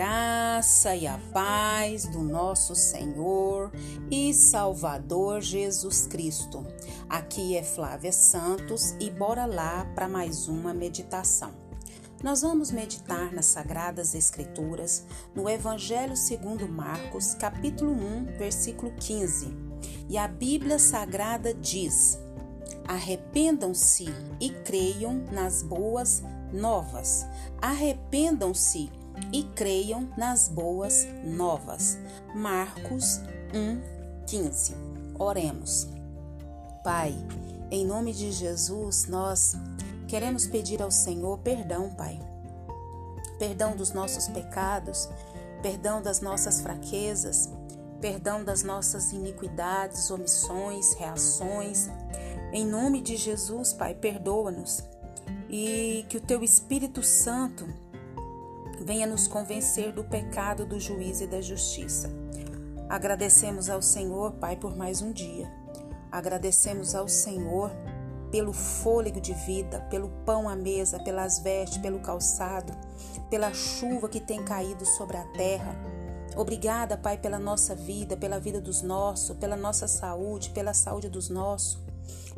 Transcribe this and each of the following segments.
graça e a paz do nosso Senhor e Salvador Jesus Cristo. Aqui é Flávia Santos e bora lá para mais uma meditação. Nós vamos meditar nas Sagradas Escrituras, no Evangelho segundo Marcos, capítulo 1, versículo 15. E a Bíblia Sagrada diz: Arrependam-se e creiam nas boas novas. Arrependam-se e creiam nas boas novas. Marcos 1:15. Oremos. Pai, em nome de Jesus, nós queremos pedir ao Senhor perdão, Pai. Perdão dos nossos pecados, perdão das nossas fraquezas, perdão das nossas iniquidades, omissões, reações. Em nome de Jesus, Pai, perdoa-nos e que o teu Espírito Santo venha nos convencer do pecado, do juízo e da justiça. Agradecemos ao Senhor, Pai, por mais um dia. Agradecemos ao Senhor pelo fôlego de vida, pelo pão à mesa, pelas vestes, pelo calçado, pela chuva que tem caído sobre a terra. Obrigada, Pai, pela nossa vida, pela vida dos nossos, pela nossa saúde, pela saúde dos nossos.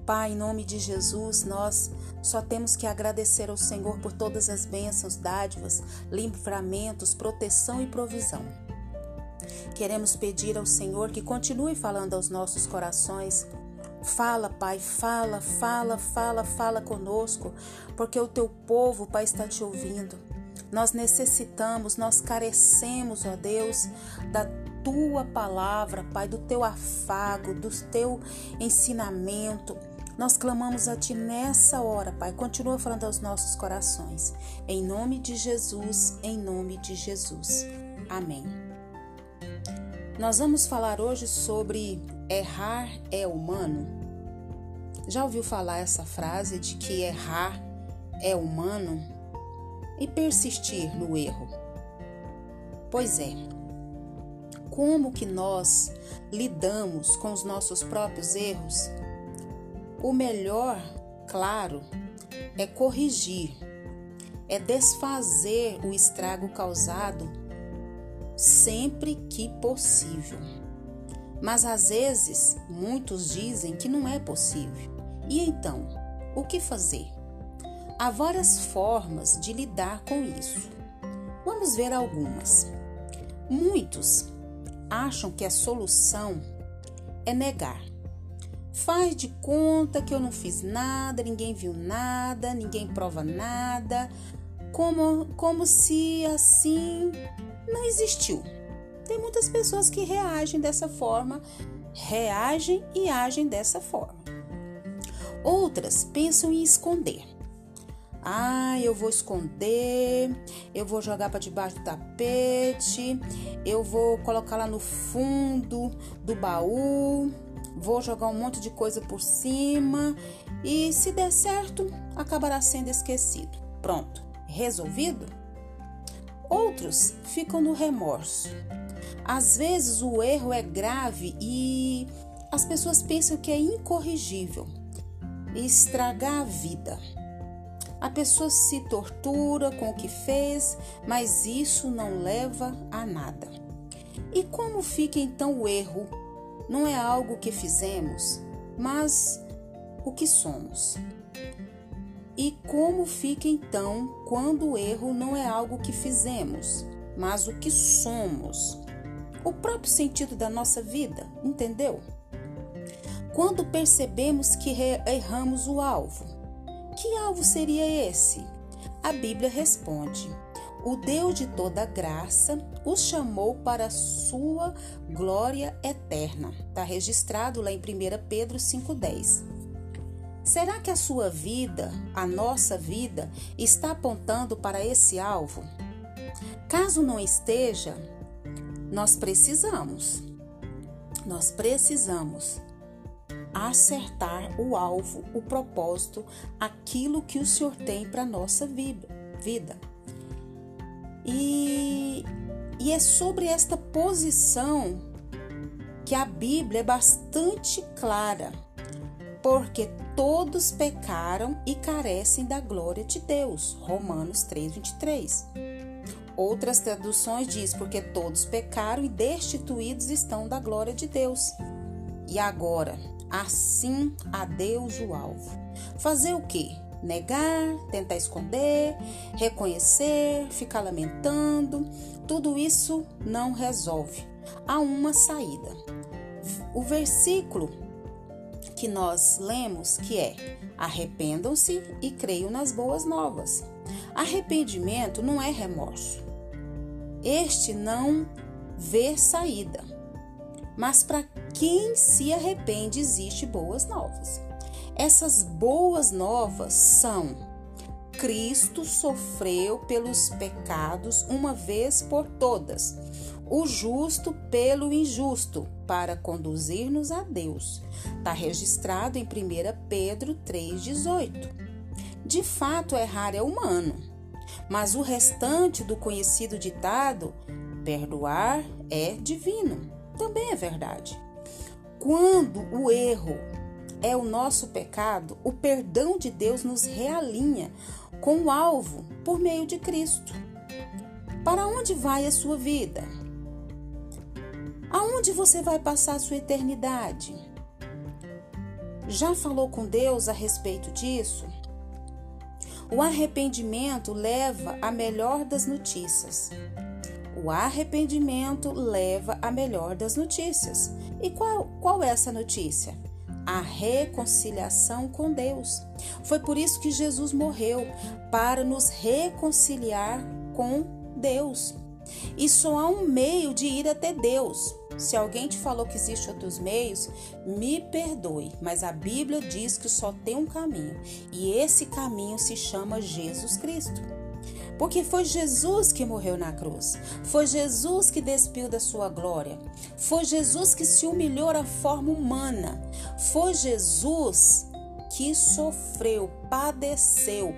Pai, em nome de Jesus, nós só temos que agradecer ao Senhor por todas as bênçãos, dádivas, livramentos, proteção e provisão. Queremos pedir ao Senhor que continue falando aos nossos corações. Fala, Pai, fala, fala, fala, fala conosco, porque o teu povo, Pai, está te ouvindo. Nós necessitamos, nós carecemos, ó Deus, da tua palavra, Pai, do teu afago, do teu ensinamento. Nós clamamos a Ti nessa hora, Pai. Continua falando aos nossos corações. Em nome de Jesus, em nome de Jesus. Amém. Nós vamos falar hoje sobre errar é humano. Já ouviu falar essa frase de que errar é humano e persistir no erro? Pois é. Como que nós lidamos com os nossos próprios erros? O melhor, claro, é corrigir, é desfazer o estrago causado sempre que possível. Mas às vezes, muitos dizem que não é possível. E então, o que fazer? Há várias formas de lidar com isso. Vamos ver algumas. Muitos acham que a solução é negar Faz de conta que eu não fiz nada, ninguém viu nada, ninguém prova nada, como, como se assim não existiu. Tem muitas pessoas que reagem dessa forma, reagem e agem dessa forma. Outras pensam em esconder. Ah, eu vou esconder, eu vou jogar para debaixo do tapete, eu vou colocar lá no fundo do baú vou jogar um monte de coisa por cima e, se der certo, acabará sendo esquecido. Pronto, resolvido? Outros ficam no remorso. Às vezes o erro é grave e as pessoas pensam que é incorrigível estragar a vida. A pessoa se tortura com o que fez, mas isso não leva a nada. E como fica então o erro não é algo que fizemos, mas o que somos. E como fica então quando o erro não é algo que fizemos, mas o que somos? O próprio sentido da nossa vida, entendeu? Quando percebemos que erramos o alvo, que alvo seria esse? A Bíblia responde: o Deus de toda graça os chamou para a sua glória eterna. Está registrado lá em 1 Pedro 5,10. Será que a sua vida, a nossa vida, está apontando para esse alvo? Caso não esteja, nós precisamos, nós precisamos acertar o alvo, o propósito, aquilo que o Senhor tem para nossa vida. E, e é sobre esta posição que a Bíblia é bastante clara, porque todos pecaram e carecem da glória de Deus. Romanos 3:23. Outras traduções diz porque todos pecaram e destituídos estão da glória de Deus. E agora, assim a Deus o alvo. Fazer o quê? Negar, tentar esconder, reconhecer, ficar lamentando, tudo isso não resolve. Há uma saída. O versículo que nós lemos que é: arrependam-se e creiam nas boas novas. Arrependimento não é remorso. Este não vê saída. Mas para quem se arrepende, existe boas novas. Essas boas novas são: Cristo sofreu pelos pecados uma vez por todas, o justo pelo injusto, para conduzir-nos a Deus. Está registrado em 1 Pedro 3,18. De fato, errar é humano, mas o restante do conhecido ditado, perdoar é divino, também é verdade. Quando o erro é o nosso pecado, o perdão de Deus nos realinha com o alvo por meio de Cristo. Para onde vai a sua vida? Aonde você vai passar a sua eternidade? Já falou com Deus a respeito disso? O arrependimento leva a melhor das notícias. O arrependimento leva a melhor das notícias. E qual, qual é essa notícia? A reconciliação com Deus. Foi por isso que Jesus morreu para nos reconciliar com Deus. E só há um meio de ir até Deus. Se alguém te falou que existem outros meios, me perdoe, mas a Bíblia diz que só tem um caminho, e esse caminho se chama Jesus Cristo. Porque foi Jesus que morreu na cruz. Foi Jesus que despiu da sua glória. Foi Jesus que se humilhou à forma humana. Foi Jesus que sofreu, padeceu,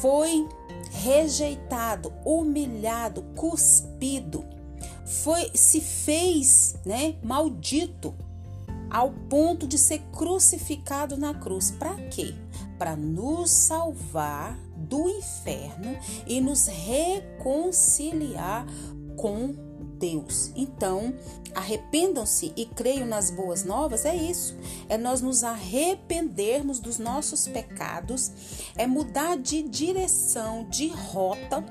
foi rejeitado, humilhado, cuspido, foi se fez, né, maldito ao ponto de ser crucificado na cruz. Para quê? Para nos salvar do inferno e nos reconciliar com Deus. Então, arrependam-se e creiam nas boas novas, é isso. É nós nos arrependermos dos nossos pecados, é mudar de direção, de rota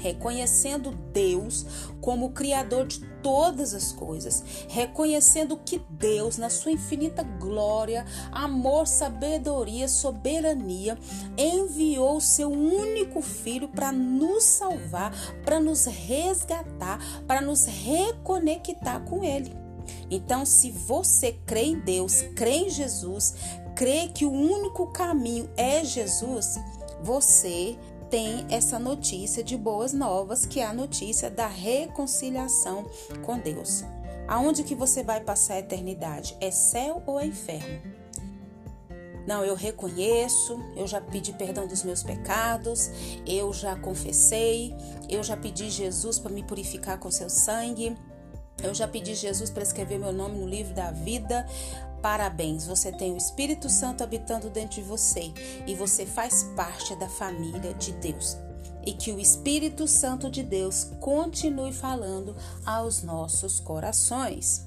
reconhecendo Deus como o Criador de todas as coisas, reconhecendo que Deus, na sua infinita glória, amor, sabedoria, soberania, enviou o seu único filho para nos salvar, para nos resgatar, para nos reconectar com Ele. Então, se você crê em Deus, crê em Jesus, crê que o único caminho é Jesus, você tem essa notícia de boas novas, que é a notícia da reconciliação com Deus. Aonde que você vai passar a eternidade? É céu ou é inferno? Não, eu reconheço, eu já pedi perdão dos meus pecados, eu já confessei, eu já pedi Jesus para me purificar com seu sangue, eu já pedi Jesus para escrever meu nome no livro da vida. Parabéns, você tem o Espírito Santo habitando dentro de você e você faz parte da família de Deus. E que o Espírito Santo de Deus continue falando aos nossos corações.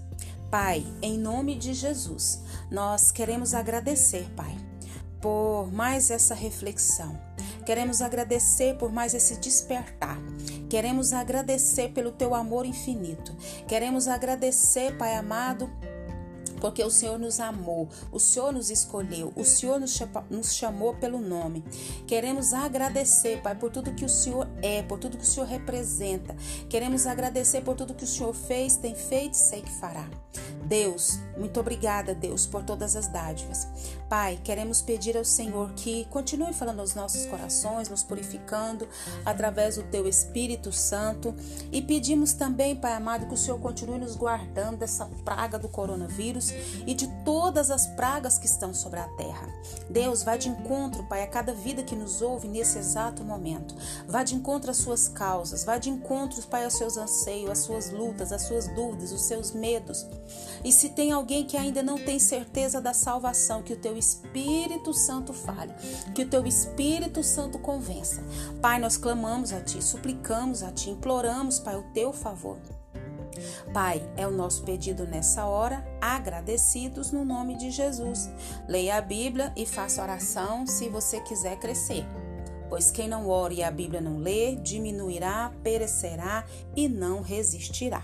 Pai, em nome de Jesus, nós queremos agradecer, Pai, por mais essa reflexão. Queremos agradecer por mais esse despertar. Queremos agradecer pelo teu amor infinito. Queremos agradecer, Pai amado, porque o Senhor nos amou, o Senhor nos escolheu, o Senhor nos chamou pelo nome. Queremos agradecer, Pai, por tudo que o Senhor é, por tudo que o Senhor representa. Queremos agradecer por tudo que o Senhor fez, tem feito e sei que fará. Deus, muito obrigada, Deus, por todas as dádivas. Pai, queremos pedir ao Senhor que continue falando aos nossos corações, nos purificando através do Teu Espírito Santo. E pedimos também, Pai amado, que o Senhor continue nos guardando dessa praga do coronavírus e de todas as pragas que estão sobre a terra. Deus, vai de encontro, Pai, a cada vida que nos ouve nesse exato momento. Vá de encontro às suas causas, vá de encontro, Pai, aos seus anseios, às suas lutas, às suas dúvidas, os seus medos. E se tem alguém que ainda não tem certeza da salvação, que o teu Espírito Santo fale, que o teu Espírito Santo convença. Pai, nós clamamos a Ti, suplicamos a Ti, imploramos, Pai, o Teu favor. Pai, é o nosso pedido nessa hora, agradecidos no nome de Jesus. Leia a Bíblia e faça oração se você quiser crescer. Pois quem não ore e a Bíblia não lê, diminuirá, perecerá e não resistirá.